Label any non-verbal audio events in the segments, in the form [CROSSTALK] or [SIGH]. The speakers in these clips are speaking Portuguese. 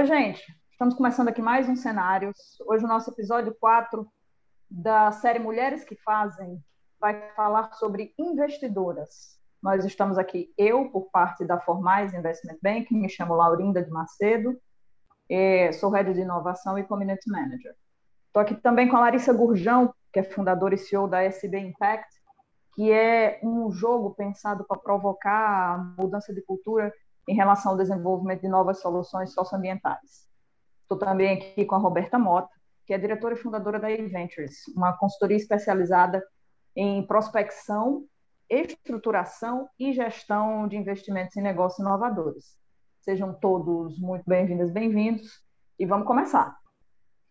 Oi, gente. Estamos começando aqui mais um Cenários. Hoje o nosso episódio 4 da série Mulheres que Fazem vai falar sobre investidoras. Nós estamos aqui, eu, por parte da Formais Investment Bank, me chamo Laurinda de Macedo, sou Head de Inovação e Community Manager. Estou aqui também com a Larissa Gurjão, que é fundadora e CEO da SB Impact, que é um jogo pensado para provocar a mudança de cultura em relação ao desenvolvimento de novas soluções socioambientais. Estou também aqui com a Roberta Mota, que é diretora e fundadora da eVentures, uma consultoria especializada em prospecção, estruturação e gestão de investimentos em negócios inovadores. Sejam todos muito bem-vindas, bem-vindos, e vamos começar.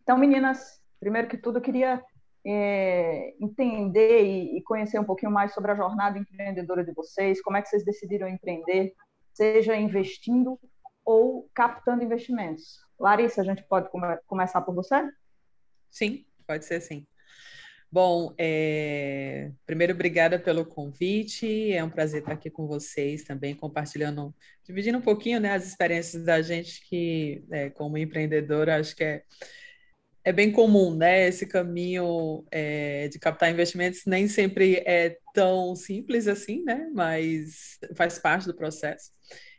Então, meninas, primeiro que tudo, eu queria é, entender e, e, conhecer um pouquinho mais sobre a jornada empreendedora de vocês, como é que vocês decidiram empreender, seja investindo ou captando investimentos. Larissa, a gente pode come começar por você? Sim, pode ser sim. Bom, é... primeiro, obrigada pelo convite. É um prazer estar aqui com vocês também, compartilhando, dividindo um pouquinho né, as experiências da gente que, é, como empreendedora, acho que é, é bem comum, né? Esse caminho é, de captar investimentos nem sempre é tão simples assim, né? Mas faz parte do processo.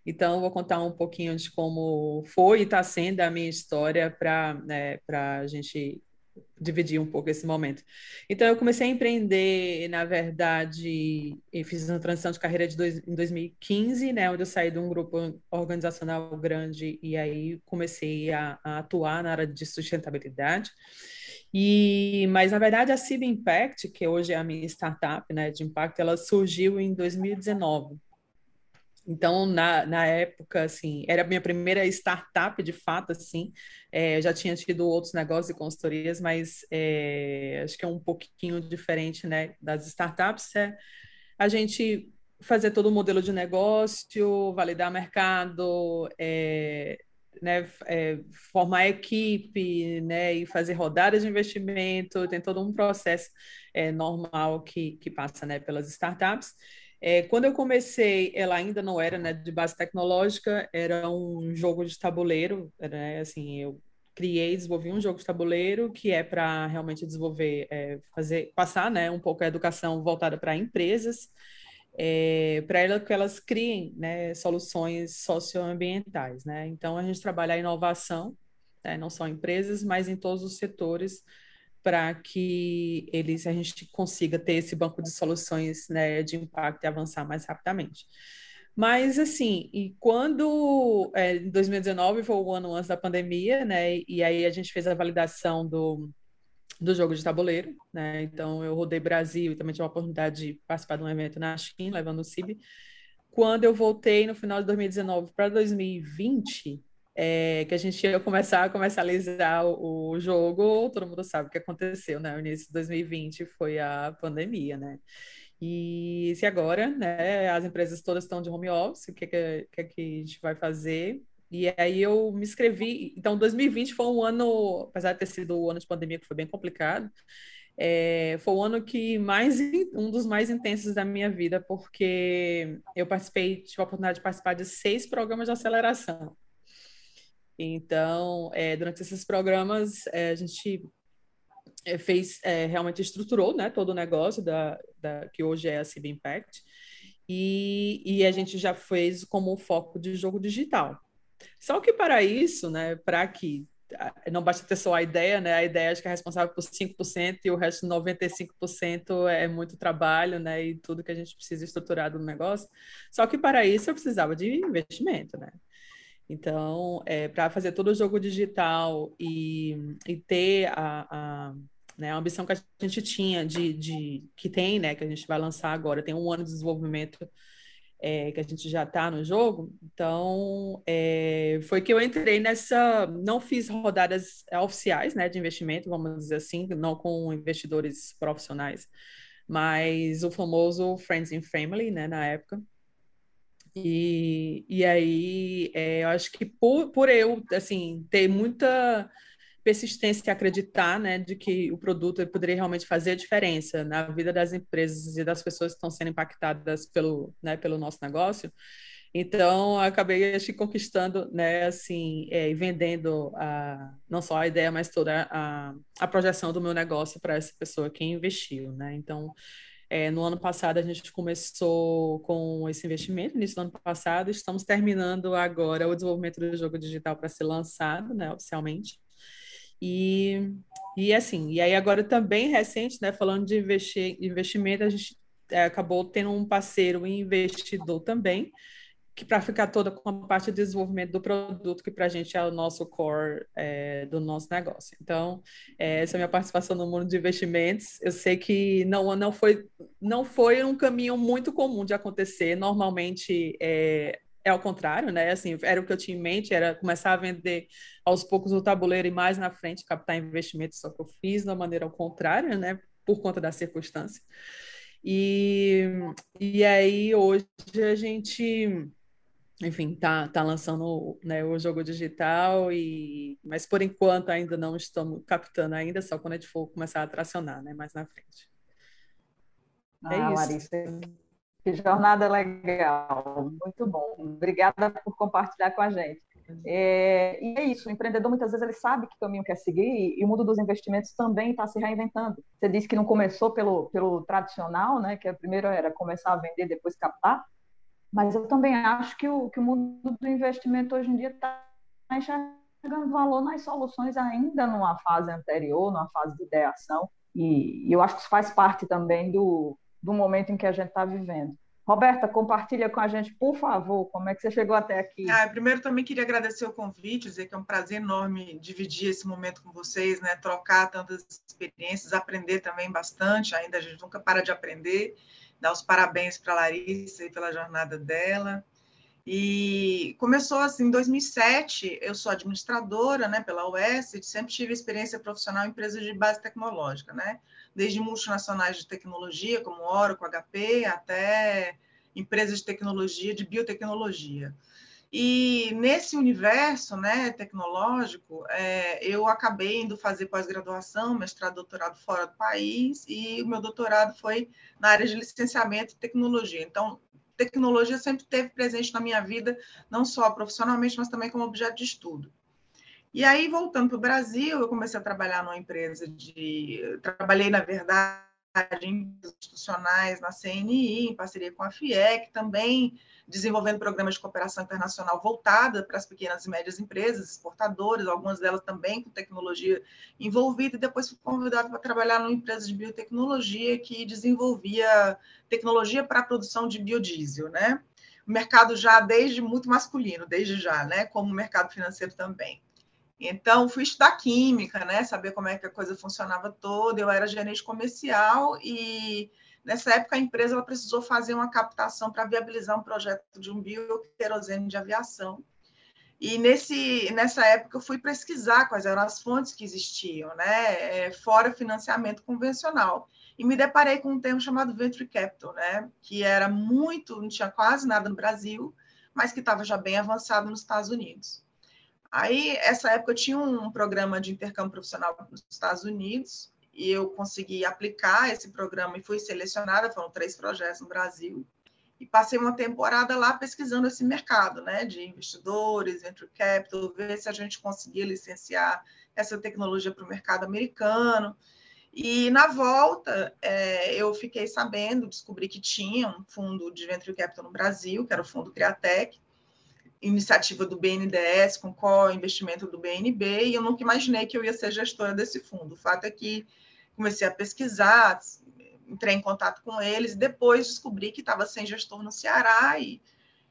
Então, vou contar um pouquinho de como foi e está sendo a minha história para né, a gente dividir um pouco esse momento. Então, eu comecei a empreender, na verdade, fiz uma transição de carreira de dois, em 2015, né, onde eu saí de um grupo organizacional grande e aí comecei a, a atuar na área de sustentabilidade. E, mas, na verdade, a CIB Impact, que hoje é a minha startup né, de impacto, ela surgiu em 2019. Então, na, na época, assim, era a minha primeira startup, de fato, assim, é, eu já tinha tido outros negócios e consultorias, mas é, acho que é um pouquinho diferente, né, das startups, é a gente fazer todo o modelo de negócio, validar mercado, é, né, é, formar equipe, né, e fazer rodadas de investimento, tem todo um processo é, normal que, que passa, né, pelas startups. É, quando eu comecei, ela ainda não era né, de base tecnológica, era um jogo de tabuleiro, né, assim, eu criei, desenvolvi um jogo de tabuleiro que é para realmente desenvolver, é, fazer, passar, né, um pouco a educação voltada para empresas, é, para que elas criem, né, soluções socioambientais, né. Então a gente trabalha a inovação, né, não só empresas, mas em todos os setores para que eles a gente consiga ter esse banco de soluções né, de impacto e avançar mais rapidamente. Mas, assim, e quando, é, em 2019, foi o ano antes da pandemia, né, e aí a gente fez a validação do, do jogo de tabuleiro, né, então eu rodei Brasil e também tive a oportunidade de participar de um evento na China, levando o CIB. Quando eu voltei no final de 2019 para 2020, é, que a gente ia começar a comercializar o, o, jogo, todo mundo sabe o que aconteceu, né? O início de 2020 foi a pandemia, né? E se agora, né, as empresas todas estão de home office, o que, que, que, que a gente vai fazer? E aí eu me inscrevi. Então, 2020 foi um ano, apesar de ter sido o ano de pandemia que foi bem complicado, é, foi o ano que mais um dos mais intensos da minha vida, porque eu participei, tive a oportunidade de participar de seis programas de aceleração. Então, é, durante esses programas, é, a gente é, fez, é, realmente estruturou né, todo o negócio da, da, que hoje é a CB Impact, e, e a gente já fez como foco de jogo digital. Só que para isso, né, para que não basta ter só a ideia, né? A ideia acho que é responsável por 5% e o resto 95% é muito trabalho, né? E tudo que a gente precisa estruturar do negócio. Só que para isso eu precisava de investimento, né? Então, é, para fazer todo o jogo digital e, e ter a, a, né, a ambição que a gente tinha de, de que tem, né, que a gente vai lançar agora, tem um ano de desenvolvimento é, que a gente já está no jogo. Então, é, foi que eu entrei nessa. Não fiz rodadas oficiais né, de investimento, vamos dizer assim, não com investidores profissionais, mas o famoso Friends and Family, né, na época. E, e aí, é, eu acho que por, por eu, assim, ter muita persistência e acreditar, né, de que o produto poderia realmente fazer a diferença na vida das empresas e das pessoas que estão sendo impactadas pelo, né, pelo nosso negócio, Então, acabei acho, conquistando, né, assim, é, e vendendo a, não só a ideia, mas toda a, a projeção do meu negócio para essa pessoa que investiu, né? Então, é, no ano passado a gente começou com esse investimento, início do ano passado, estamos terminando agora o desenvolvimento do jogo digital para ser lançado, né, oficialmente. E, e assim, e aí agora também recente, né, falando de investimento, a gente é, acabou tendo um parceiro investidor também, que para ficar toda com a parte de desenvolvimento do produto, que para a gente é o nosso core é, do nosso negócio. Então, é, essa é a minha participação no mundo de investimentos. Eu sei que não, não, foi, não foi um caminho muito comum de acontecer. Normalmente é, é ao contrário, né? Assim, era o que eu tinha em mente, era começar a vender aos poucos o tabuleiro e mais na frente captar investimentos, só que eu fiz da maneira ao contrário, né? Por conta da circunstância. E, e aí, hoje a gente enfim, tá, tá lançando né, o jogo digital, e mas por enquanto ainda não estamos captando ainda, só quando a gente for começar a tracionar, né, mais na frente. É ah, isso. Larissa, que jornada legal, muito bom. Obrigada por compartilhar com a gente. É, e é isso, o empreendedor muitas vezes ele sabe que caminho quer seguir e o mundo dos investimentos também está se reinventando. Você disse que não começou pelo, pelo tradicional, né, que a primeira era começar a vender, depois captar, mas eu também acho que o, que o mundo do investimento hoje em dia está enxergando valor nas soluções ainda numa fase anterior, numa fase de ideação, e, e eu acho que isso faz parte também do, do momento em que a gente está vivendo. Roberta, compartilha com a gente, por favor, como é que você chegou até aqui. Ah, primeiro, também queria agradecer o convite, dizer que é um prazer enorme dividir esse momento com vocês, né? trocar tantas experiências, aprender também bastante, ainda a gente nunca para de aprender dar os parabéns para a Larissa e pela jornada dela. E começou assim, em 2007, eu sou administradora, né, pela UES, sempre tive experiência profissional em empresas de base tecnológica, né, desde multinacionais de tecnologia, como Oracle, HP, até empresas de tecnologia, de biotecnologia. E nesse universo né, tecnológico, é, eu acabei indo fazer pós-graduação, mestrado, doutorado fora do país, e o meu doutorado foi na área de licenciamento e tecnologia. Então, tecnologia sempre esteve presente na minha vida, não só profissionalmente, mas também como objeto de estudo. E aí, voltando para o Brasil, eu comecei a trabalhar numa empresa de. Trabalhei, na verdade, em institucionais na CNI, em parceria com a FIEC, também desenvolvendo programas de cooperação internacional voltada para as pequenas e médias empresas, exportadoras, algumas delas também com tecnologia envolvida, e depois fui convidado para trabalhar numa empresa de biotecnologia que desenvolvia tecnologia para a produção de biodiesel, né? O mercado já desde muito masculino, desde já, né? Como o mercado financeiro também. Então, fui estudar química, né? Saber como é que a coisa funcionava toda. Eu era gerente comercial e Nessa época, a empresa ela precisou fazer uma captação para viabilizar um projeto de um bioquerosene de aviação. E nesse, nessa época eu fui pesquisar quais eram as fontes que existiam, né, é, fora financiamento convencional. E me deparei com um termo chamado venture capital, né, que era muito, não tinha quase nada no Brasil, mas que estava já bem avançado nos Estados Unidos. Aí, essa época, eu tinha um programa de intercâmbio profissional nos Estados Unidos, e eu consegui aplicar esse programa e fui selecionada, foram três projetos no Brasil, e passei uma temporada lá pesquisando esse mercado, né, de investidores, venture capital, ver se a gente conseguia licenciar essa tecnologia para o mercado americano. E na volta, é, eu fiquei sabendo, descobri que tinha um fundo de venture capital no Brasil, que era o fundo Criatec, iniciativa do BNDES com co-investimento do BNB, e eu nunca imaginei que eu ia ser gestora desse fundo. O fato é que comecei a pesquisar, entrei em contato com eles, depois descobri que estava sem gestor no Ceará e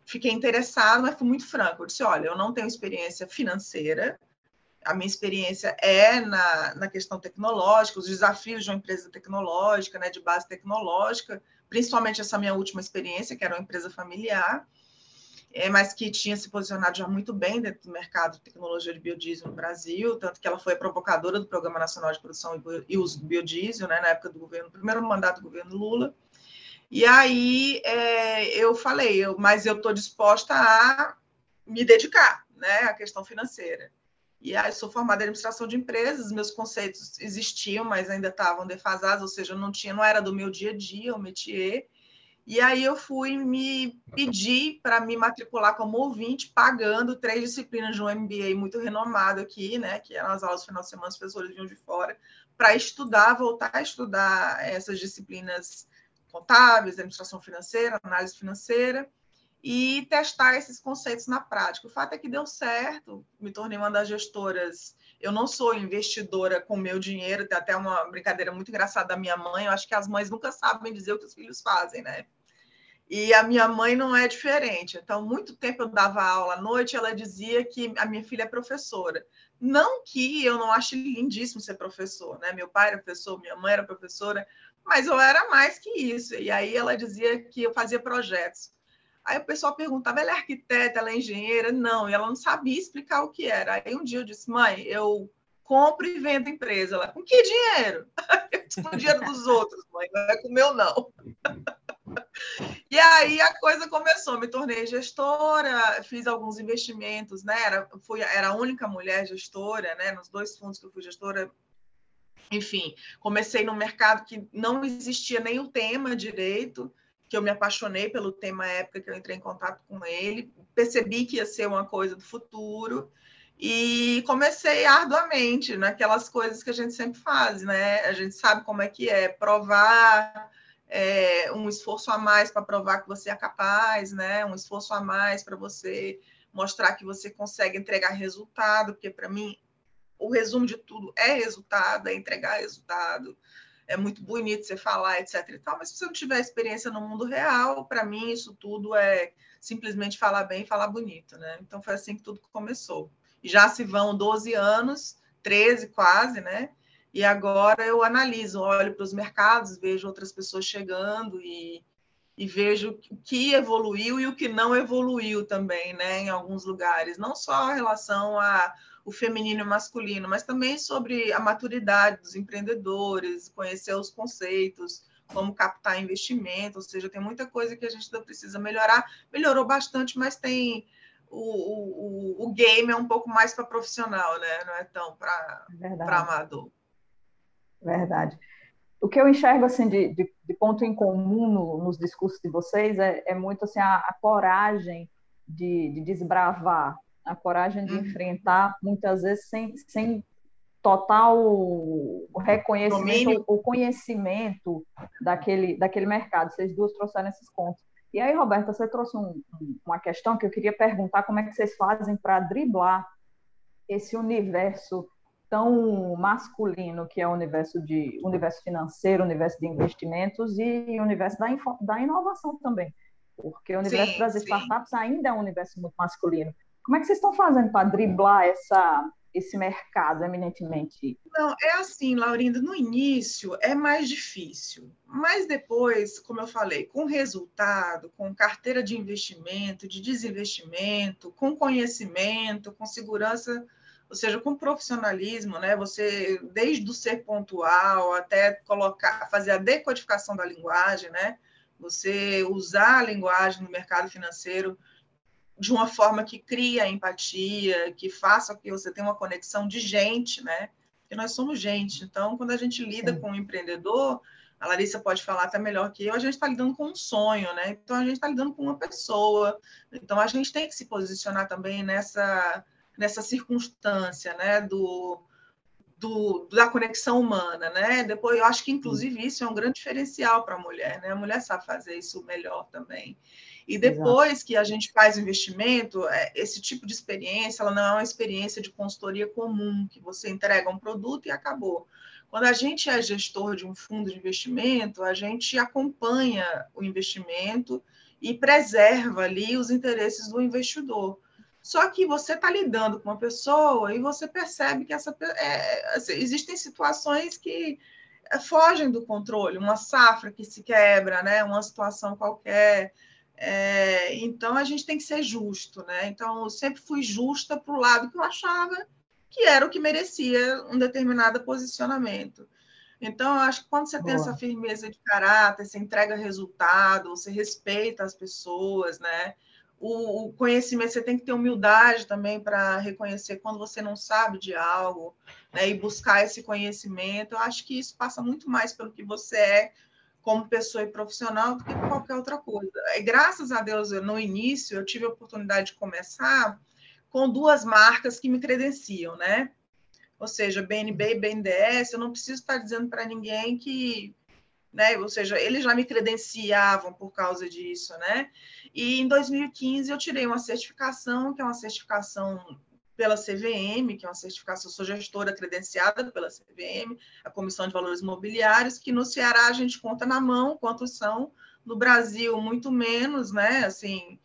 fiquei interessado, mas fui muito franco. Eu disse: olha, eu não tenho experiência financeira, a minha experiência é na, na questão tecnológica, os desafios de uma empresa tecnológica, né, de base tecnológica, principalmente essa minha última experiência, que era uma empresa familiar é, mas que tinha se posicionado já muito bem dentro do mercado de tecnologia de biodiesel no Brasil, tanto que ela foi a provocadora do Programa Nacional de Produção e Uso do Biodiesel, né, na época do governo, primeiro mandato do governo Lula. E aí é, eu falei, eu, mas eu estou disposta a me dedicar né, à questão financeira. E aí sou formada em administração de empresas, meus conceitos existiam, mas ainda estavam defasados, ou seja, não tinha, não era do meu dia a dia o métier. E aí eu fui me pedir para me matricular como ouvinte, pagando três disciplinas de um MBA muito renomado aqui, né? Que eram as aulas do final de semana, os professores vinham de fora, para estudar, voltar a estudar essas disciplinas contábeis, administração financeira, análise financeira, e testar esses conceitos na prática. O fato é que deu certo, me tornei uma das gestoras. Eu não sou investidora com meu dinheiro, tem até uma brincadeira muito engraçada da minha mãe. Eu acho que as mães nunca sabem dizer o que os filhos fazem, né? E a minha mãe não é diferente. Então, muito tempo eu dava aula à noite, ela dizia que a minha filha é professora. Não que eu não ache lindíssimo ser professor, né? Meu pai era professor, minha mãe era professora, mas eu era mais que isso. E aí ela dizia que eu fazia projetos. Aí o pessoal perguntava, ela é arquiteta, ela é engenheira? Não, e ela não sabia explicar o que era. Aí um dia eu disse, mãe, eu compro e vendo empresa. Ela, com que dinheiro? [LAUGHS] Eu com dinheiro dos outros, mãe, não é com o meu, não. E aí a coisa começou, me tornei gestora, fiz alguns investimentos, né? Era, fui, era a única mulher gestora, né? Nos dois fundos que eu fui gestora, enfim, comecei no mercado que não existia nem o tema direito, que eu me apaixonei pelo tema época que eu entrei em contato com ele, percebi que ia ser uma coisa do futuro e comecei arduamente naquelas coisas que a gente sempre faz, né? A gente sabe como é que é provar é, um esforço a mais para provar que você é capaz, né? Um esforço a mais para você mostrar que você consegue entregar resultado, porque para mim o resumo de tudo é resultado, é entregar resultado é muito bonito você falar, etc. e tal, mas se você não tiver experiência no mundo real, para mim isso tudo é simplesmente falar bem e falar bonito, né? Então foi assim que tudo começou. E já se vão 12 anos, 13 quase, né? E agora eu analiso, olho para os mercados, vejo outras pessoas chegando e, e vejo o que evoluiu e o que não evoluiu também, né? Em alguns lugares, não só em relação a o feminino e o masculino, mas também sobre a maturidade dos empreendedores, conhecer os conceitos, como captar investimento, ou seja, tem muita coisa que a gente ainda precisa melhorar. Melhorou bastante, mas tem o, o, o game é um pouco mais para profissional, né? Não é tão para amador. Verdade. O que eu enxergo assim de, de, de ponto em comum no, nos discursos de vocês é, é muito assim a, a coragem de, de desbravar a coragem de uhum. enfrentar, muitas vezes sem, sem total reconhecimento ou conhecimento daquele, daquele mercado. Vocês duas trouxeram esses pontos. E aí, Roberta, você trouxe um, uma questão que eu queria perguntar como é que vocês fazem para driblar esse universo tão masculino que é o universo de universo financeiro, universo de investimentos e universo da, da inovação também, porque o universo sim, das sim. startups ainda é um universo muito masculino. Como é que vocês estão fazendo para driblar essa, esse mercado eminentemente? Não, é assim, Laurindo, no início é mais difícil, mas depois, como eu falei, com resultado, com carteira de investimento, de desinvestimento, com conhecimento, com segurança, ou seja, com profissionalismo, né? Você desde o ser pontual até colocar, fazer a decodificação da linguagem, né? Você usar a linguagem no mercado financeiro de uma forma que cria empatia, que faça que você tenha uma conexão de gente, né? Porque nós somos gente. Então, quando a gente lida Sim. com um empreendedor, a Larissa pode falar até melhor que eu, a gente está lidando com um sonho, né? Então, a gente está lidando com uma pessoa. Então, a gente tem que se posicionar também nessa, nessa circunstância, né? Do, do, da conexão humana, né? Depois, eu acho que, inclusive, isso é um grande diferencial para a mulher, né? A mulher sabe fazer isso melhor também. E depois Exato. que a gente faz o investimento, é, esse tipo de experiência, ela não é uma experiência de consultoria comum, que você entrega um produto e acabou. Quando a gente é gestor de um fundo de investimento, a gente acompanha o investimento e preserva ali os interesses do investidor. Só que você está lidando com uma pessoa e você percebe que essa, é, assim, existem situações que é, fogem do controle, uma safra que se quebra, né? uma situação qualquer, é, então a gente tem que ser justo, né? Então eu sempre fui justa para o lado que eu achava que era o que merecia um determinado posicionamento. Então, eu acho que quando você Boa. tem essa firmeza de caráter, você entrega resultado, você respeita as pessoas, né? O, o conhecimento, você tem que ter humildade também para reconhecer quando você não sabe de algo, né? E buscar esse conhecimento. Eu acho que isso passa muito mais pelo que você é como pessoa e profissional do que qualquer outra coisa. E graças a Deus, no início, eu tive a oportunidade de começar com duas marcas que me credenciam, né? Ou seja, BNB e BNDES, eu não preciso estar dizendo para ninguém que, né? Ou seja, eles já me credenciavam por causa disso, né? E em 2015 eu tirei uma certificação, que é uma certificação pela CVM, que é uma certificação, sou gestora credenciada pela CVM, a Comissão de Valores Imobiliários, que no Ceará a gente conta na mão quantos são, no Brasil muito menos, né? Assim,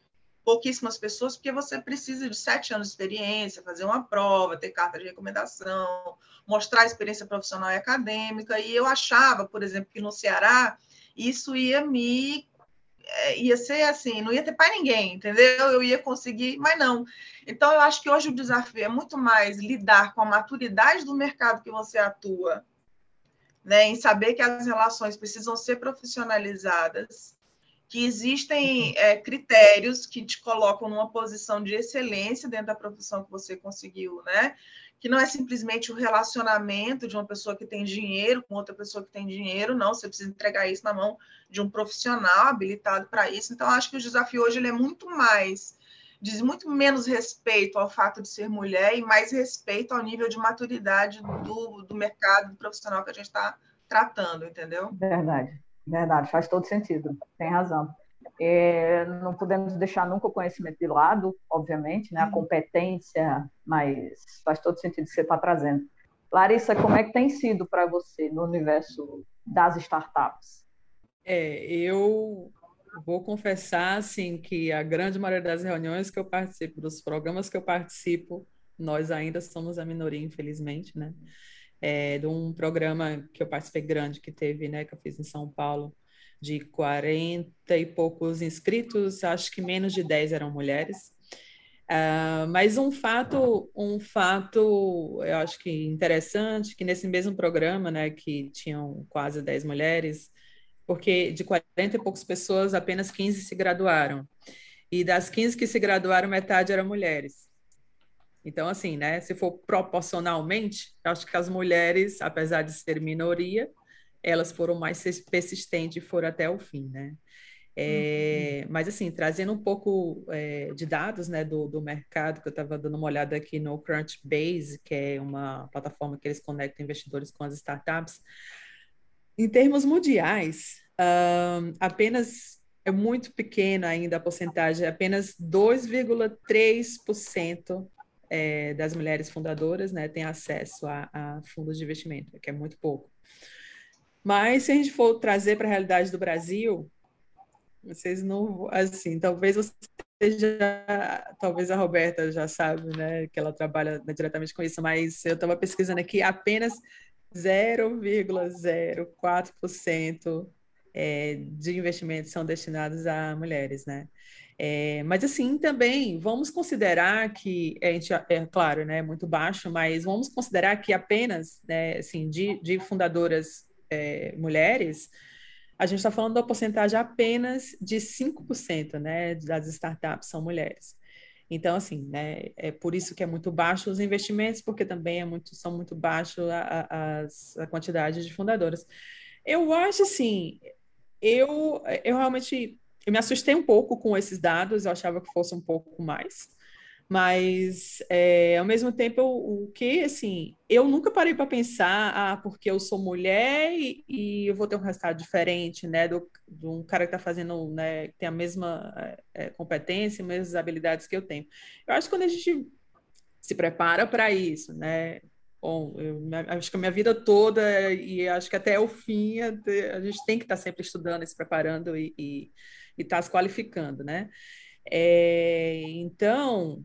pouquíssimas pessoas, porque você precisa de sete anos de experiência, fazer uma prova, ter carta de recomendação, mostrar a experiência profissional e acadêmica. E eu achava, por exemplo, que no Ceará isso ia me ia ser assim, não ia ter para ninguém, entendeu? Eu ia conseguir, mas não. Então, eu acho que hoje o desafio é muito mais lidar com a maturidade do mercado que você atua, né? em saber que as relações precisam ser profissionalizadas, que existem uhum. é, critérios que te colocam numa posição de excelência dentro da profissão que você conseguiu, né? Que não é simplesmente o relacionamento de uma pessoa que tem dinheiro com outra pessoa que tem dinheiro, não, você precisa entregar isso na mão de um profissional habilitado para isso. Então, acho que o desafio hoje ele é muito mais, diz muito menos respeito ao fato de ser mulher e mais respeito ao nível de maturidade do, do mercado profissional que a gente está tratando, entendeu? Verdade, verdade, faz todo sentido, tem razão. É, não podemos deixar nunca o conhecimento de lado, obviamente, né? a uhum. competência, mas faz todo sentido que você está trazendo. Larissa, como é que tem sido para você no universo das startups? É, eu vou confessar assim que a grande maioria das reuniões que eu participo, dos programas que eu participo, nós ainda somos a minoria, infelizmente, né? É, de um programa que eu participei grande que teve, né, que eu fiz em São Paulo, de 40 e poucos inscritos, acho que menos de 10 eram mulheres. Uh, mas um fato, um fato, eu acho que interessante, que nesse mesmo programa, né, que tinham quase 10 mulheres, porque de 40 e poucas pessoas, apenas 15 se graduaram. E das 15 que se graduaram, metade eram mulheres. Então, assim, né, se for proporcionalmente, acho que as mulheres, apesar de ser minoria, elas foram mais persistentes e foram até o fim, né? É, uhum. Mas, assim, trazendo um pouco é, de dados né, do, do mercado, que eu estava dando uma olhada aqui no Crunchbase, que é uma plataforma que eles conectam investidores com as startups. Em termos mundiais, um, apenas é muito pequena ainda a porcentagem, apenas 2,3% é, das mulheres fundadoras né, têm acesso a, a fundos de investimento, que é muito pouco. Mas se a gente for trazer para a realidade do Brasil, vocês não, assim, talvez você já, talvez a Roberta já sabe, né, que ela trabalha diretamente com isso, mas eu estava pesquisando aqui, apenas 0,04% é, de investimentos são destinados a mulheres, né? É, mas assim também vamos considerar que a gente é claro, né, muito baixo, mas vamos considerar que apenas, né, assim, de, de fundadoras é, mulheres, a gente está falando da porcentagem apenas de 5%, né, das startups são mulheres. Então, assim, né, é por isso que é muito baixo os investimentos, porque também é muito, são muito baixos a, a, a quantidade de fundadoras. Eu acho, assim, eu, eu realmente eu me assustei um pouco com esses dados, eu achava que fosse um pouco mais, mas, é, ao mesmo tempo, o, o que, assim, eu nunca parei para pensar, ah, porque eu sou mulher e, e, eu vou ter um resultado diferente, né, do, de um cara que está fazendo, né, que tem a mesma é, competência, mesmas habilidades que eu tenho. Eu acho que quando a gente se prepara para isso, né, bom, eu, acho que a minha vida toda e acho que até o fim a, gente tem que estar tá sempre estudando, se preparando e estar tá se qualificando, né? É, então,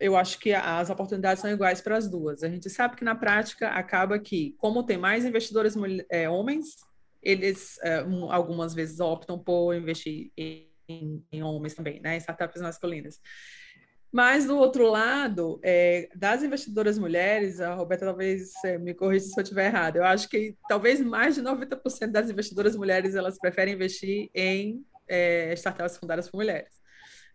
eu acho que as oportunidades são iguais para as duas. A gente sabe que na prática acaba que, como tem mais investidores é, homens, eles é, um, algumas vezes optam por investir em, em, homens também, né, em startups masculinas. Mas do outro lado, é, das investidoras mulheres, a Roberta talvez é, me corrija se eu estiver errado. Eu acho que talvez mais de 90% das investidoras mulheres elas preferem investir em é, startups fundadas por mulheres.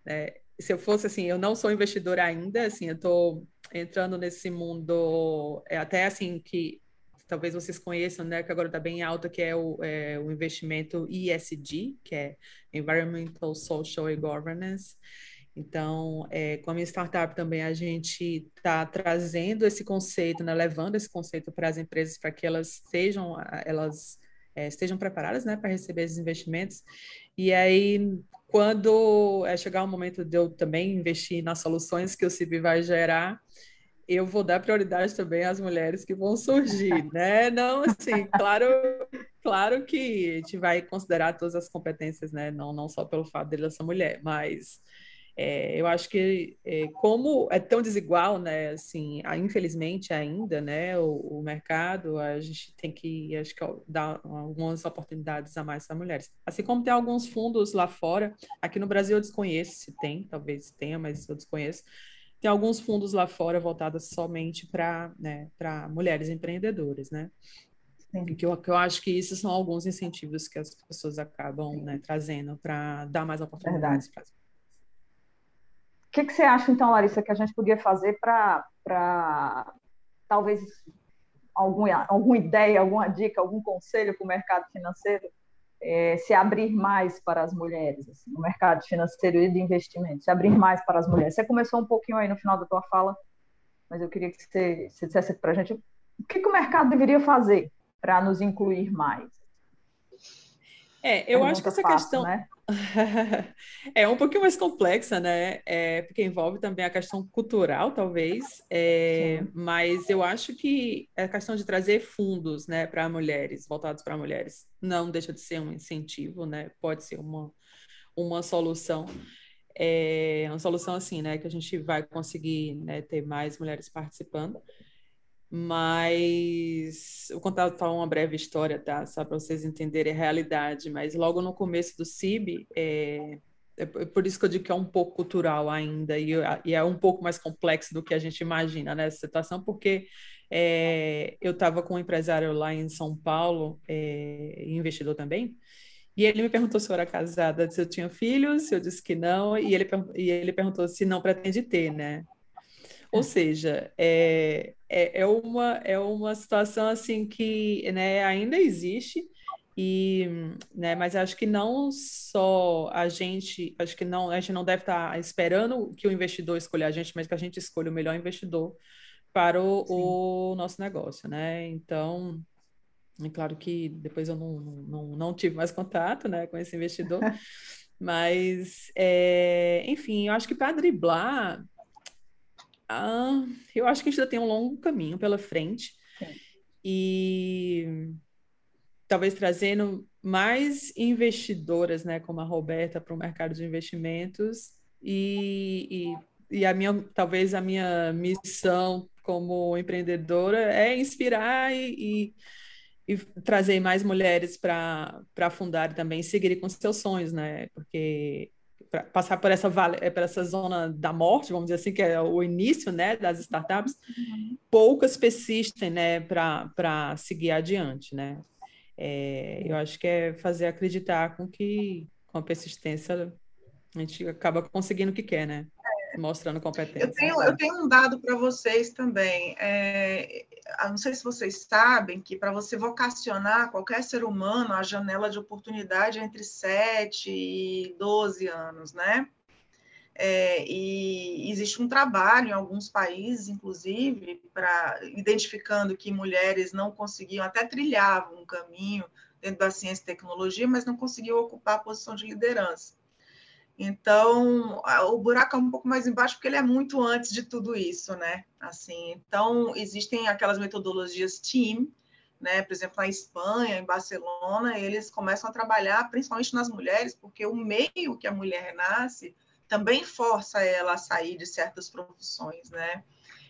Né? Se eu fosse assim, eu não sou investidora ainda, assim, eu estou entrando nesse mundo, é até assim que talvez vocês conheçam, né, que agora está bem alta, que é o, é o investimento ESG, que é Environmental, Social e Governance. Então, é, com a minha startup também a gente está trazendo esse conceito, né, levando esse conceito para as empresas para que elas estejam, elas é, estejam preparadas, né, para receber esses investimentos. E aí, quando é chegar o momento de eu também investir nas soluções que o CIB vai gerar, eu vou dar prioridade também às mulheres que vão surgir, [LAUGHS] né? Não, assim, claro, claro que a gente vai considerar todas as competências, né? Não, não só pelo fato dele ser mulher, mas é, eu acho que é, como é tão desigual, né, assim, infelizmente ainda, né, o, o, mercado, a gente tem que, acho que dar algumas oportunidades a mais para mulheres. Assim como tem alguns fundos lá fora, aqui no Brasil eu desconheço se tem, talvez tenha, mas eu desconheço. Tem alguns fundos lá fora voltados somente para né, para mulheres empreendedoras, né? Que eu, que eu acho que esses são alguns incentivos que as pessoas acabam né, trazendo para dar mais oportunidades para as que, que você acha, então, Larissa, que a gente podia fazer para talvez alguma, alguma ideia, alguma dica, algum conselho para o mercado financeiro é, se abrir mais para as mulheres, assim, no mercado financeiro e de investimento, se abrir mais para as mulheres? Você começou um pouquinho aí no final da tua fala, mas eu queria que você, você dissesse para a gente o que, que o mercado deveria fazer para nos incluir mais. É, eu Pergunta acho que essa fácil, questão né? [LAUGHS] é um pouquinho mais complexa, né? É, porque envolve também a questão cultural, talvez, é, mas eu acho que a questão de trazer fundos, né, para mulheres, voltados para mulheres, não deixa de ser um incentivo, né? Pode ser uma, uma solução. É uma solução assim, né, que a gente vai conseguir né, ter mais mulheres participando. Mas vou contar uma breve história, tá? Só para vocês entenderem a realidade. Mas logo no começo do CIB, é, é por isso que eu digo que é um pouco cultural ainda e, e, é um pouco mais complexo do que a gente imagina nessa situação, porque é, eu estava com um empresário lá em São Paulo, é, investidor também, e ele me perguntou se eu era casada, se eu tinha filhos, eu disse que não, e ele, e ele perguntou se não pretende ter, né? Ou seja, é, é, é, uma, é uma situação assim que né, ainda existe, e, né, mas acho que não só a gente, acho que não, a gente não deve estar esperando que o investidor escolha a gente, mas que a gente escolha o melhor investidor para o, o nosso negócio, né? Então, é claro que depois eu não, não, não tive mais contato né, com esse investidor, [LAUGHS] mas, é, enfim, eu acho que para driblar ah, eu acho que a gente ainda tem um longo caminho pela frente. E talvez trazendo mais investidoras, né, como a Roberta, para o mercado de investimentos. E, e, e, a minha, talvez a minha missão como empreendedora é inspirar e, e, e trazer mais mulheres para fundar e também seguirem com seus sonhos, né, porque passar por essa vale, eh, por essa zona da morte, vamos dizer assim, que é o início, né, das startups, uhum. poucas persistem, né, para seguir adiante, né. É, eu acho que é fazer acreditar com que com a persistência a gente acaba conseguindo o que quer, né? mostrando competência. Eu tenho, eu tenho um dado para vocês também. É, não sei se vocês sabem que para você vocacionar qualquer ser humano, a janela de oportunidade é entre 7 e 12 anos, né? É, e existe um trabalho em alguns países, inclusive, para identificando que mulheres não conseguiam, até trilhavam um caminho dentro da ciência e tecnologia, mas não conseguiam ocupar a posição de liderança. Então, o buraco é um pouco mais embaixo porque ele é muito antes de tudo isso, né? Assim, então existem aquelas metodologias team, né? Por exemplo, na Espanha, em Barcelona, eles começam a trabalhar principalmente nas mulheres, porque o meio que a mulher nasce também força ela a sair de certas profissões, né?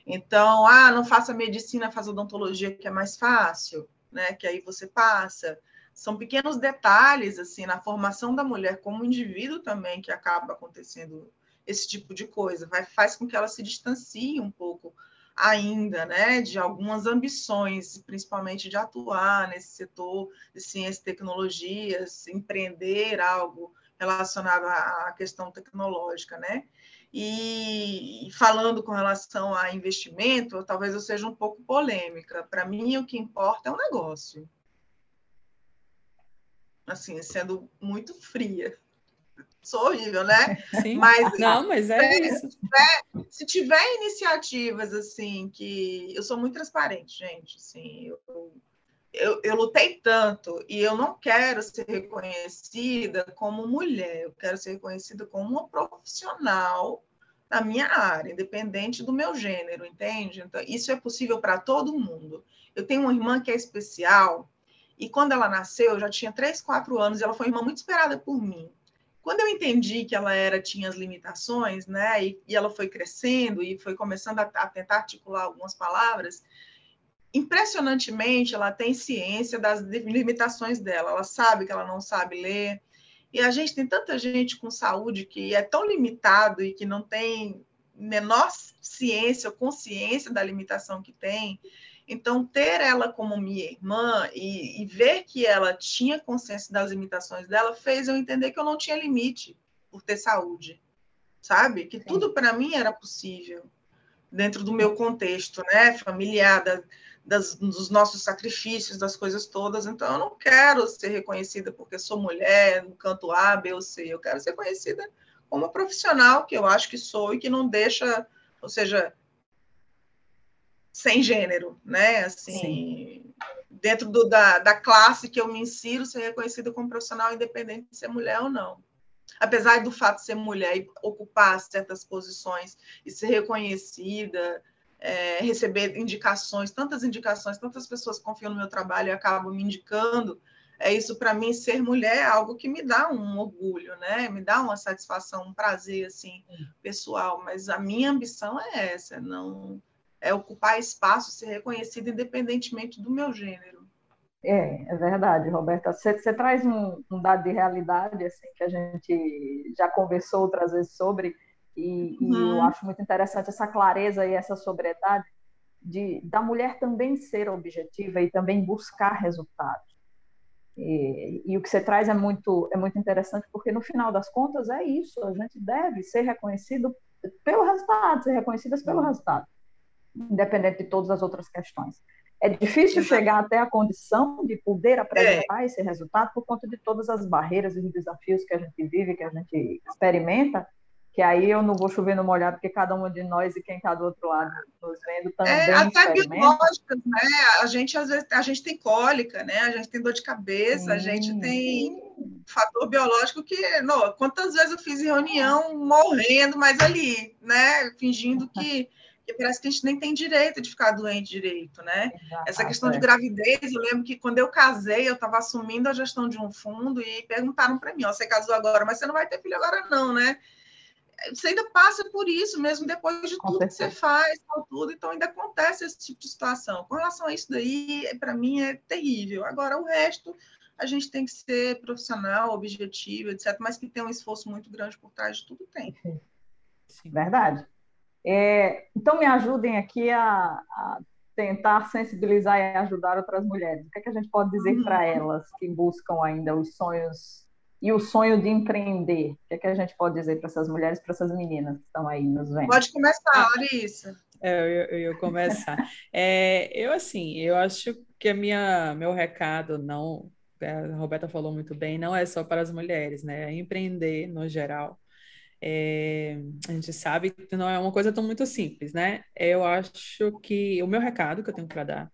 Então, ah, não faça medicina, faz odontologia que é mais fácil, né? Que aí você passa são pequenos detalhes assim na formação da mulher como indivíduo também que acaba acontecendo esse tipo de coisa, vai faz com que ela se distancie um pouco ainda, né, de algumas ambições, principalmente de atuar nesse setor de ciência e tecnologias, empreender algo relacionado à questão tecnológica, né? E falando com relação a investimento, talvez eu seja um pouco polêmica. Para mim, o que importa é o negócio. Assim, sendo muito fria. Sou horrível, né? [LAUGHS] Sim. Mas, Não, mas é, é isso. Se tiver, se tiver, iniciativas, assim, que... Eu sou muito transparente, gente. Assim, eu, eu, eu, lutei tanto e eu não quero ser reconhecida como mulher, eu quero ser reconhecida como uma profissional na minha área, independente do meu gênero, entende? Então, isso é possível para todo mundo. Eu tenho uma irmã que é especial e quando ela nasceu, eu já tinha 3, 4 anos, e ela foi uma irmã muito esperada por mim. Quando eu entendi que ela era tinha as limitações, né, e, e ela foi crescendo e foi começando a, a tentar articular algumas palavras, impressionantemente, ela tem ciência das limitações dela. Ela sabe que ela não sabe ler. E a gente tem tanta gente com saúde que é tão limitado e que não tem menor ciência ou consciência da limitação que tem. Então, ter ela como minha irmã e, e, ver que ela tinha consciência das limitações dela fez eu entender que eu não tinha limite por ter saúde, sabe? Que tudo para mim era possível dentro do meu contexto, né? Familiar, da, das, dos nossos sacrifícios, das coisas todas. Então, eu não quero ser reconhecida porque sou mulher, no canto A, B ou C. Eu quero ser conhecida como profissional, que eu acho que sou e que não deixa, ou seja, sem gênero, né? Assim, Sim. dentro do, da, da classe que eu me insiro, ser reconhecida como profissional, independente de ser mulher ou não. Apesar do fato de ser mulher e ocupar certas posições e ser reconhecida, é, receber indicações, tantas indicações, tantas pessoas confiam no meu trabalho e acabam me indicando, é isso para mim ser mulher é algo que me dá um orgulho, né? Me dá uma satisfação, um prazer assim pessoal. Mas a minha ambição é essa, não é ocupar espaço, ser reconhecida independentemente do meu gênero. É, é verdade, Roberta. Você, você traz um, um, dado de realidade assim que a gente já conversou outras vezes sobre e, uhum. e, eu uhum. acho muito interessante essa clareza e essa sobriedade de, da mulher também ser objetiva e também buscar resultados. E, e, o que você traz é muito, é muito interessante, porque no final das contas é isso, a gente deve ser reconhecido pelo resultado, ser reconhecidas pelo uhum. resultado, independente de todas as outras questões. É difícil chegar até a condição de poder apresentar é. esse resultado por conta de todas as barreiras e desafios que a gente vive, que a gente experimenta, que aí eu não vou chover no molhado, porque cada um de nós e quem está do outro lado nos vendo também. É, até biológicas, né? A gente, às vezes, a gente tem cólica, né? A gente tem dor de cabeça, a gente tem fator biológico que. Não, quantas vezes eu fiz reunião morrendo, mas ali, né? Fingindo que. Que parece que a gente nem tem direito de ficar doente direito, né? Exato, Essa questão é. de gravidez, eu lembro que quando eu casei, eu estava assumindo a gestão de um fundo e perguntaram para mim: ó, você casou agora, mas você não vai ter filho agora, não, né? você ainda passa por isso, mesmo depois de tudo que você faz, tudo, então ainda acontece esse tipo de situação. Com relação a isso daí, para mim é terrível. Agora, o resto, a gente tem que ser profissional, objetivo, etc., mas que tem um esforço muito grande por trás de tudo, tem. Sim. Verdade. É, então, me ajudem aqui a, a, tentar sensibilizar e ajudar outras mulheres. O que, é que a gente pode dizer uhum. para elas que buscam ainda os sonhos e o sonho de empreender? O que, é que a gente pode dizer para essas mulheres, para essas meninas que estão aí nos vendo? Pode começar, Larissa. É, eu, eu ia começar. É, eu, assim, eu acho que a minha, meu recado não, é, a Roberta falou muito bem, não é só para as mulheres, né? É empreender no geral. É, a gente sabe que não é uma coisa tão muito simples, né? Eu acho que o meu recado que eu tenho para dar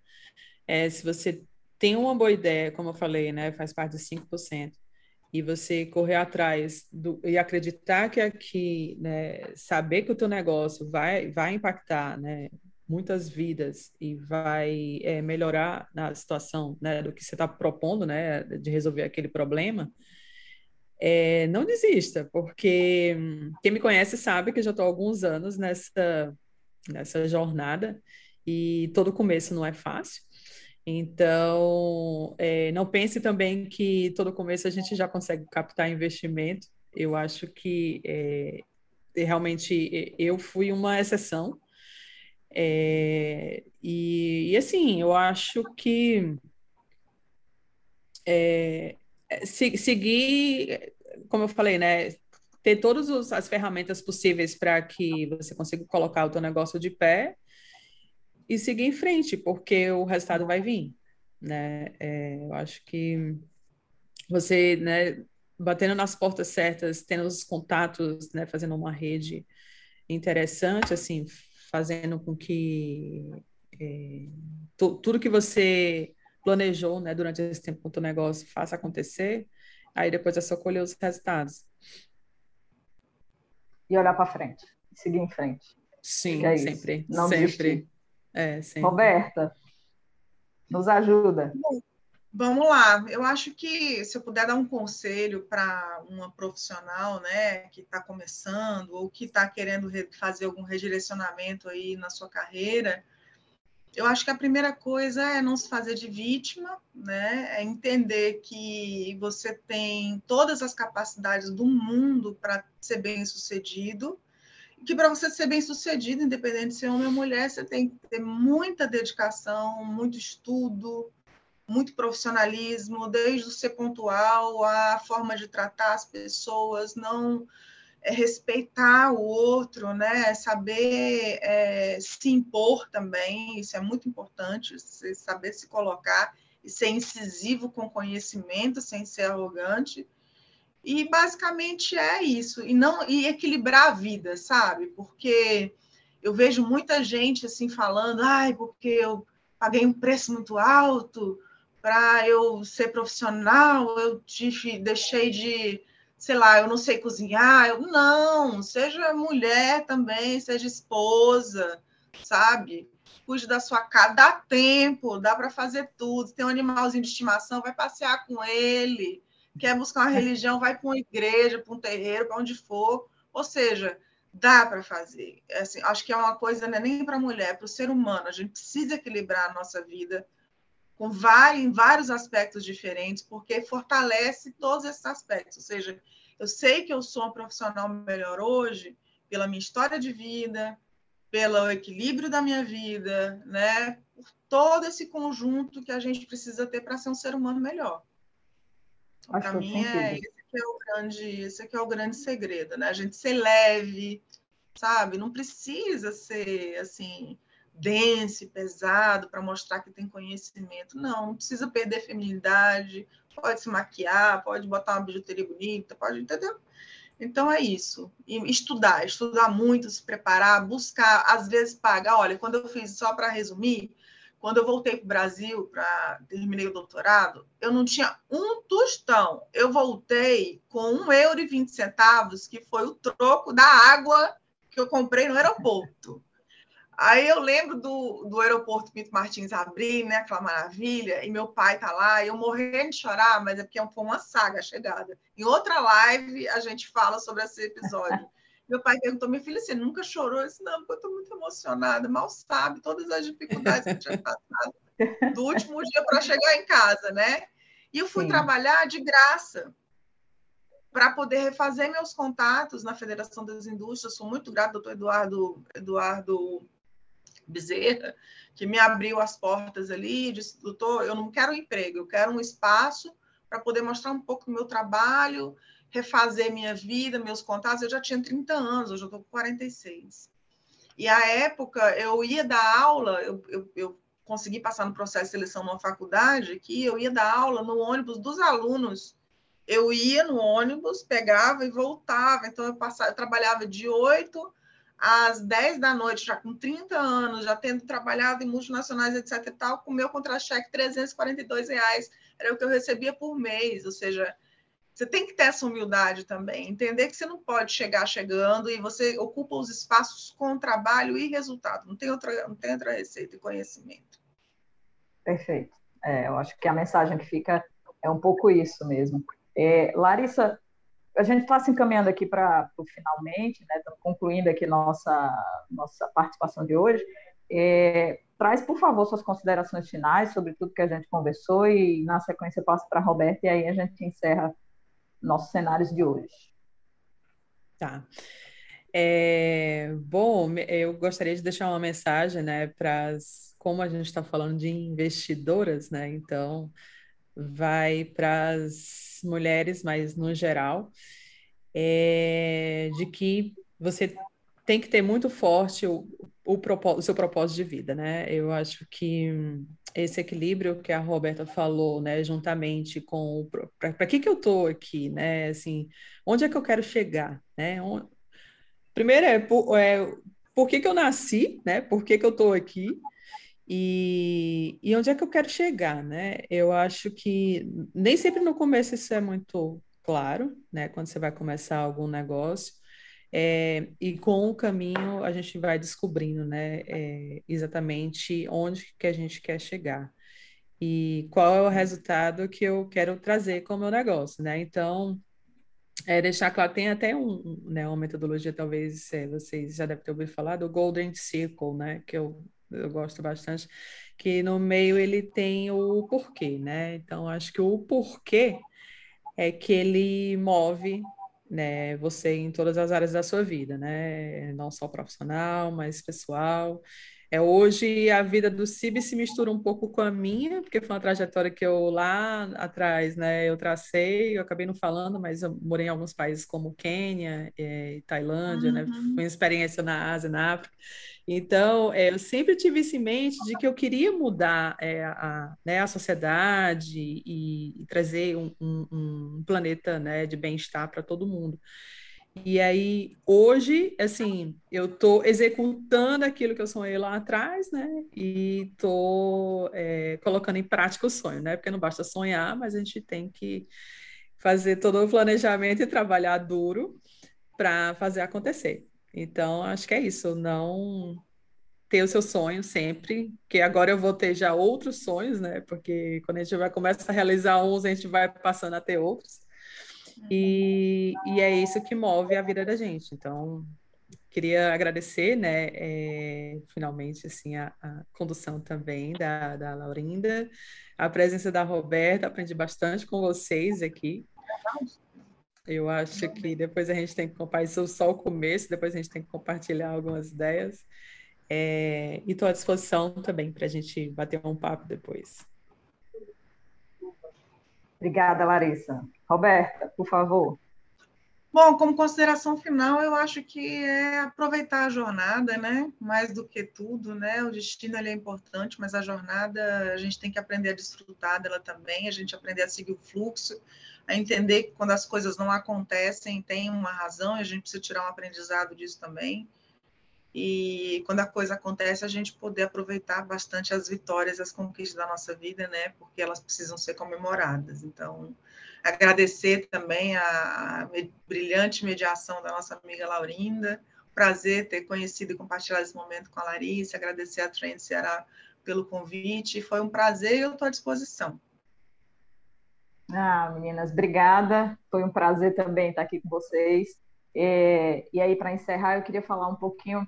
é se você tem uma boa ideia, como eu falei, né? Faz parte dos 5%, e você correr atrás do, e acreditar que aqui, né, saber que o teu negócio vai, vai impactar, né, muitas vidas e vai é, melhorar na situação, né, do que você está propondo, né, de resolver aquele problema, é, não desista, porque quem me conhece sabe que já estou há alguns anos nessa, nessa jornada e todo começo não é fácil. Então, é, não pense também que todo começo a gente já consegue captar investimento. Eu acho que é, realmente eu fui uma exceção. É, e, e, assim, eu acho que é, se, seguir, como eu falei, né? ter todas as ferramentas possíveis para que você consiga colocar o teu negócio de pé e seguir em frente, porque o resultado vai vir, né? É, eu acho que você, né, batendo nas portas certas, tendo os contatos, né, fazendo uma rede interessante, assim, fazendo com que é, tudo que você planejou, né, durante esse tempo com o negócio faça acontecer, aí depois é só colher os resultados. E olhar para frente, seguir em frente. Sim, é sempre, Não sempre. É, sempre. Roberta, nos ajuda. Vamos lá, eu acho que se eu puder dar um conselho para uma profissional, né, que está começando ou que está querendo fazer algum redirecionamento aí na sua carreira, eu acho que a primeira coisa é não se fazer de vítima, né, é entender que você tem todas as capacidades do mundo para ser bem sucedido, que para você ser bem sucedido, independente de ser homem ou mulher, você tem que ter muita dedicação, muito estudo muito profissionalismo, desde o ser pontual, a forma de tratar as pessoas, não é, respeitar o outro, né? saber é, se impor também, isso é muito importante, saber se colocar e ser incisivo com conhecimento, sem ser arrogante. E basicamente é isso, e não e equilibrar a vida, sabe? Porque eu vejo muita gente assim falando, ai, porque eu paguei um preço muito alto, para eu ser profissional, eu tive, deixei de, sei lá, eu não sei cozinhar. Eu, não, seja mulher também, seja esposa, sabe? Cuide da sua casa, dá tempo, dá para fazer tudo. Tem um animalzinho de estimação, vai passear com ele. Quer buscar uma religião, vai para uma igreja, para um terreiro, para onde for. Ou seja, dá para fazer. Assim, acho que é uma coisa né, nem para a mulher, é para o ser humano. A gente precisa equilibrar a nossa vida com vários, em vários aspectos diferentes, porque fortalece todos esses aspectos. Ou seja, eu sei que eu sou um profissional melhor hoje pela minha história de vida, pelo equilíbrio da minha vida, né? Por todo esse conjunto que a gente precisa ter para ser um ser humano melhor. Para mim é esse que é o grande, esse que é o grande segredo, né? A gente ser leve, sabe? Não precisa ser assim dense, pesado, para mostrar que tem conhecimento. Não, não precisa perder feminilidade, pode se maquiar, pode botar uma bijuteria bonita, pode, entendeu? Então é isso. E estudar, estudar muito, se preparar, buscar, às vezes pagar. Olha, quando eu fiz, só para resumir, quando eu voltei para o Brasil, para terminei o doutorado, eu não tinha um tostão. Eu voltei com um euro e vinte centavos, que foi o troco da água que eu comprei no aeroporto. Aí eu lembro do, do aeroporto Pinto Martins abrir, né? Aquela maravilha, e meu pai tá lá, e eu morrendo de chorar, mas é porque foi uma saga a chegada. Em outra live a gente fala sobre esse episódio. [LAUGHS] meu pai perguntou, minha filha, você nunca chorou? Eu disse, não, porque eu estou muito emocionada, mal sabe todas as dificuldades que eu tinha passado do último dia para chegar em casa, né? E eu fui Sim. trabalhar de graça para poder refazer meus contatos na Federação das Indústrias. Sou muito grata, doutor Eduardo, Eduardo Bezerra, que me abriu as portas ali e disse, doutor, eu não quero um emprego, eu quero um espaço para poder mostrar um pouco do meu trabalho, refazer minha vida, meus contatos. Eu já tinha 30 anos, hoje eu estou com 46. E à época, eu ia dar aula, eu, eu, eu consegui passar no processo de seleção numa faculdade, que eu ia dar aula no ônibus dos alunos. Eu ia no ônibus, pegava e voltava. Então, eu, passava, eu trabalhava de 8 às 10 da noite, já com 30 anos, já tendo trabalhado em multinacionais, etc. e tal, com meu contra-cheque, 342 reais era o que eu recebia por mês. Ou seja, você tem que ter essa humildade também, entender que você não pode chegar chegando e você ocupa os espaços com trabalho e resultado. Não tem outra, não tem outra receita e conhecimento. Perfeito. É, eu acho que a mensagem que fica é um pouco isso mesmo. É, Larissa, a gente está se encaminhando aqui para o finalmente, né? Estamos concluindo aqui nossa, nossa participação de hoje. É, traz, por favor, suas considerações finais sobre tudo que a gente conversou e, na sequência, passo para a Roberta e aí a gente encerra nossos cenários de hoje. Tá. É, bom, eu gostaria de deixar uma mensagem, né, para como a gente está falando de investidoras, né, então vai para as mulheres, mas no geral, é, de que você tem que ter muito forte o, o, o seu propósito de vida, né? Eu acho que esse equilíbrio que a Roberta falou, né, juntamente com para que que eu tô aqui, né? Assim, onde é que eu quero chegar, né? Onde... Primeiro é por, é por que que eu nasci, né? Por que que eu tô aqui? E, e onde é que eu quero chegar, né? Eu acho que nem sempre no começo isso é muito claro, né? Quando você vai começar algum negócio. É, e com o caminho a gente vai descobrindo, né, é, exatamente onde que a gente quer chegar e qual é o resultado que eu quero trazer com o meu negócio, né? Então, é deixar claro, tem até um, né, uma metodologia, talvez é, vocês já devem ter ouvido falar, do Golden Circle, né, que eu, eu gosto bastante, que no meio ele tem o porquê, né? Então, acho que o porquê é que ele move né, você em todas as áreas da sua vida, né, não só profissional, mas pessoal. É, hoje a vida do CIB se mistura um pouco com a minha, porque foi uma trajetória que eu lá atrás, né, eu tracei, eu acabei não falando, mas eu morei em alguns países como Quênia, é, Tailândia, né, uhum. né, foi uma experiência na Ásia, na África. Então, é, eu sempre tive isso em mente de que eu queria mudar é, a, né, a sociedade e, e trazer um, um, um, planeta né, de bem-estar para todo mundo. E aí, hoje, assim, eu estou executando aquilo que eu sonhei lá atrás, né? E estou é, colocando em prática o sonho, né? Porque não basta sonhar, mas a gente tem que fazer todo o planejamento e trabalhar duro para fazer acontecer. Então, acho que é isso, não ter o seu sonho sempre, que agora eu vou ter já outros sonhos, né? Porque quando a gente vai começa a realizar uns, a gente vai passando a ter outros. E, e é isso que move a vida da gente. Então, queria agradecer, né, é, finalmente, assim, a, a, condução também da, da Laurinda, a presença da Roberta, aprendi bastante com vocês aqui. Eu acho que depois a gente tem que compartilhar, só o começo, depois a gente tem que compartilhar algumas ideias. É, e estou à disposição também para a gente bater um papo depois. Obrigada, Larissa. Roberta, por favor. Bom, como consideração final, eu acho que é aproveitar a jornada, né? Mais do que tudo, né? O destino é importante, mas a jornada a gente tem que aprender a desfrutar dela também, a gente aprender a seguir o fluxo, a entender que quando as coisas não acontecem tem uma razão e a gente precisa tirar um aprendizado disso também. E quando a coisa acontece, a gente poder aproveitar bastante as vitórias, as conquistas da nossa vida, né? Porque elas precisam ser comemoradas. Então, agradecer também a, brilhante mediação da nossa amiga Laurinda. Prazer ter conhecido e compartilhado esse momento com a Larissa. Agradecer a Trend Ceará pelo convite. Foi um prazer e eu estou à disposição. Ah, meninas, obrigada. Foi um prazer também estar aqui com vocês. É, e aí, para encerrar, eu queria falar um pouquinho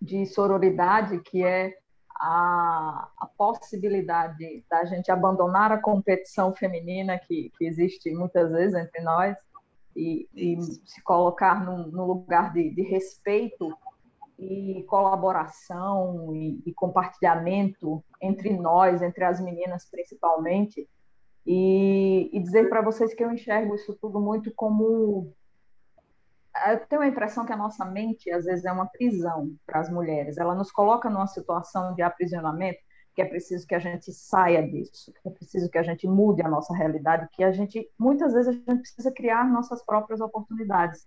de sororidade, que é a, a, possibilidade da gente abandonar a competição feminina que, que existe muitas vezes entre nós e, e se colocar num, num lugar de, de, respeito e colaboração e, e, compartilhamento entre nós, entre as meninas principalmente, e, e dizer para vocês que eu enxergo isso tudo muito como eu tenho a impressão que a nossa mente, às vezes, é uma prisão para as mulheres. Ela nos coloca numa situação de aprisionamento que é preciso que a gente saia disso, que é preciso que a gente mude a nossa realidade, que a gente, muitas vezes, a gente precisa criar nossas próprias oportunidades.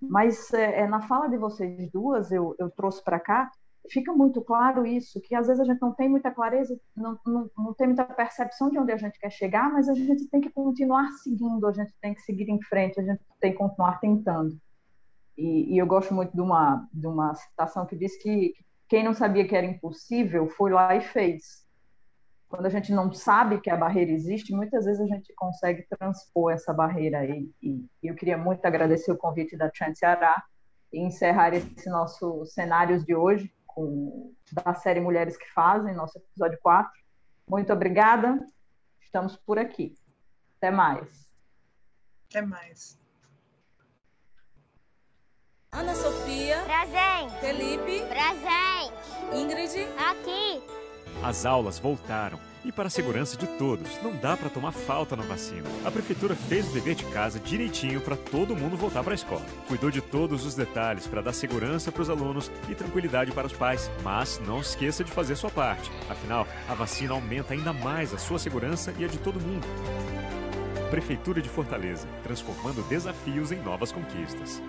Mas é, é na fala de vocês duas, eu, eu trouxe para cá, fica muito claro isso, que às vezes a gente não tem muita clareza, não, não, não tem muita percepção de onde a gente quer chegar, mas a gente tem que continuar seguindo, a gente tem que seguir em frente, a gente tem que continuar tentando. E, e, eu gosto muito de uma, de uma citação que diz que quem não sabia que era impossível foi lá e fez. Quando a gente não sabe que a barreira existe, muitas vezes a gente consegue transpor essa barreira. E, e eu queria muito agradecer o convite da Trans Ceará e encerrar esse nosso cenários de hoje com da série Mulheres que Fazem, nosso episódio 4. Muito obrigada. Estamos por aqui. Até mais. Até mais. Ana Sofia. Presente. Felipe. Presente. Ingrid. Aqui. As aulas voltaram E para a segurança de todos, não dá para tomar falta na vacina. A prefeitura fez o dever de casa direitinho para todo mundo voltar para a escola. Cuidou de todos os detalhes para dar segurança para os alunos e tranquilidade para os pais. Mas não esqueça de fazer sua parte. Afinal, a vacina aumenta ainda mais a sua segurança e a de todo mundo. Prefeitura de Fortaleza, transformando desafios em novas conquistas.